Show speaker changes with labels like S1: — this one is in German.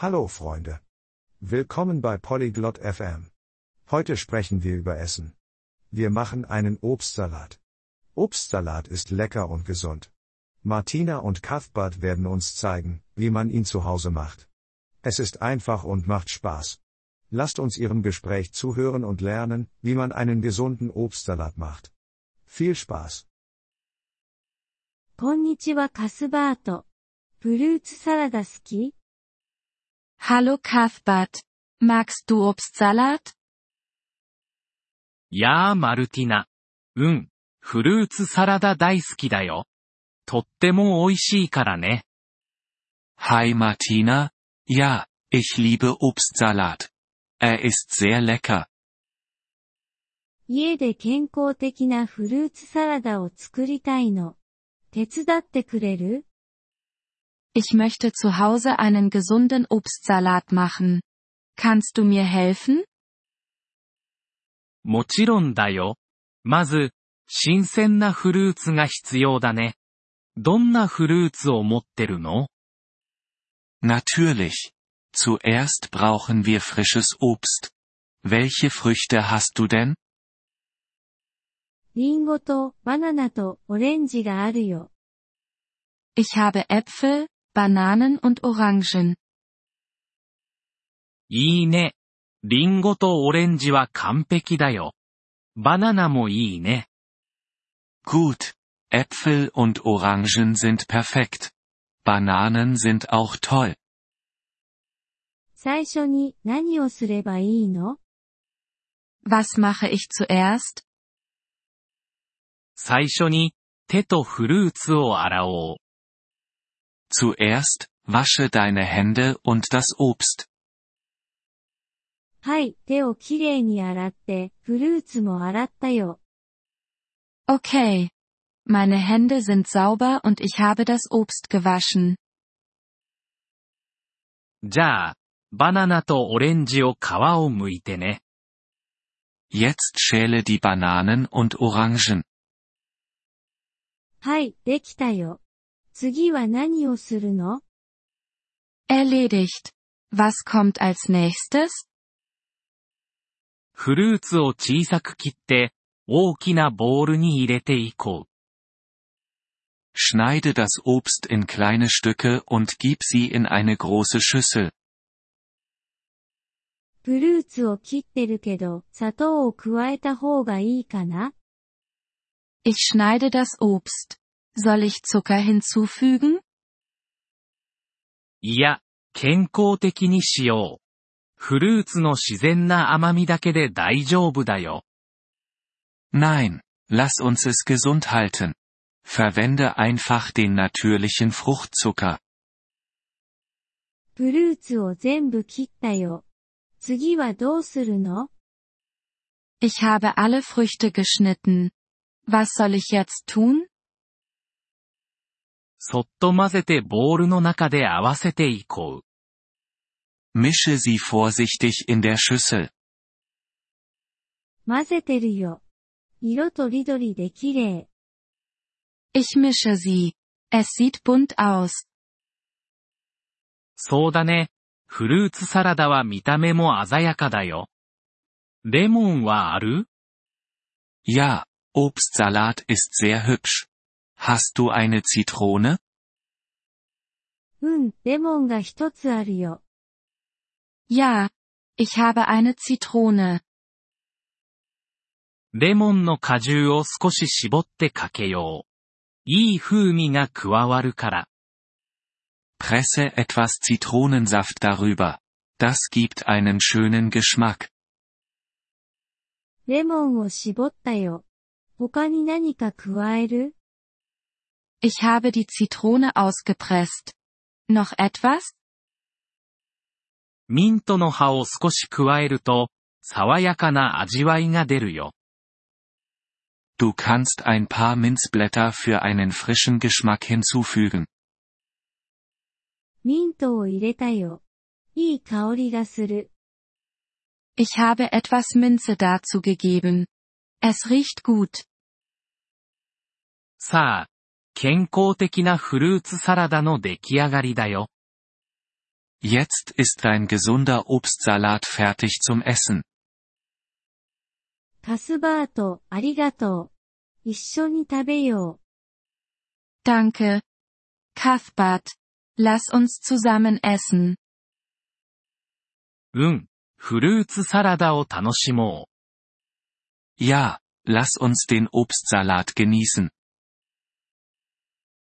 S1: Hallo Freunde. Willkommen bei Polyglot FM. Heute sprechen wir über Essen. Wir machen einen Obstsalat. Obstsalat ist lecker und gesund. Martina und Cuthbert werden uns zeigen, wie man ihn zu Hause macht. Es ist einfach und macht Spaß. Lasst uns ihrem Gespräch zuhören und lernen, wie man einen gesunden Obstsalat macht. Viel Spaß.
S2: こんにちはカスバート。フルーツサラダ好き
S3: Hallo Cuthbert. Magst du Obstsalat?
S4: やあ、マルティナ。うん、フルーツサラダ大好きだよ。とっても美味しいからね。
S5: Hi Martina, ja, ich liebe Obstsalat. Er ist sehr lecker.
S2: 家で健康的なフルーツサラダを作りたいの。手伝ってくれる
S3: Ich möchte zu Hause einen gesunden Obstsalat machen. Kannst du mir helfen?
S4: もちろんだよ。まず、新鮮なフルーツが必要だね。どんなフルーツを持ってるの
S5: Natürlich. Zuerst brauchen wir frisches Obst. Welche Früchte hast du denn?
S2: リンゴとバナナとオレンジがあるよ。
S3: Ich habe Äpfel, Bananen und Orangen.
S4: いいね。リンゴとオレンジは完璧だよ。バナナもいいね。
S5: Gut. Äpfel und Orangen sind perfekt. Bananen sind auch toll.
S2: 最初に何をすればいいの
S3: Was mache ich zuerst?
S4: 最初に、手とフルーツを洗おう。
S5: Zuerst, wasche deine Hände und das Obst.
S2: はい、手をきれいに洗って、フルーツも洗ったよ。
S3: Okay. Meine Hände sind sauber und ich habe das Obst gewaschen.
S4: じゃあ、バナナとオレンジを皮を剥いてね。
S5: Jetzt schäle die Bananen und Orangen.
S2: はい、できたよ。 次は何をするの
S3: Erledigt. Was kommt als nächstes?
S4: フルーツを小さく切って、大きなボウルに入れていこう。
S5: Schneide das Obst in kleine Stücke und gib sie in eine große Schüssel.
S2: フルーツを切ってるけど、砂糖を加えた方がいいかな
S3: Ich schneide das Obst. Soll ich Zucker hinzufügen?
S4: いや、健康的にしよう。フルーツの自然な甘みだけで大丈夫だよ。
S5: Nein, lass uns es gesund halten. Verwende einfach den natürlichen Fruchtzucker.
S2: フルーツを全部切ったよ。次はどうするの
S3: Ich habe alle Früchte geschnitten. Was soll ich jetzt tun?
S4: そっと混ぜてボウルの中で合わせていこう。
S5: Mische sie vorsichtig in der Schüssel.
S2: 混ぜてるよ。色とりどりで綺麗。
S3: Ich mische sie. Es sieht bunt aus.
S4: そうだね。フルーツサラダは見た目も鮮やかだよ。レモンはある
S5: Ja, Obstsalat ist sehr hübsch. Hast du eine Zitrone?
S2: うん、レモンが一つあるよ。
S3: Ja. Ich habe eine Zitrone.
S4: レモンの果汁を少し絞ってかけよう。いい風味が加わるから。
S5: Presse etwas Zitronensaft darüber. Das gibt einen schönen Geschmack.
S2: レモンを絞ったよ。他に何か加える
S3: Ich habe die Zitrone ausgepresst. Noch etwas?
S4: ミントの葉を少し加えると、爽やかな味わいが出るよ。
S5: Du kannst ein paar Minzblätter für einen frischen Geschmack hinzufügen.
S2: ミントを入れたよ。いい香りがする。
S3: Ich habe etwas Minze dazu gegeben. Es riecht gut.
S4: さあ、 健康的なフルーツサラダの出来上がりだよ。
S5: Jetzt ist dein gesunder Obstsalat fertig zum Essen.
S2: カスバート、ありがとう。一緒に食べよう。
S3: Danke. Cuthbert. Lass uns zusammen essen.
S4: うん。フルーツサラダを楽しも
S5: Ja, lass uns den Obstsalat genießen.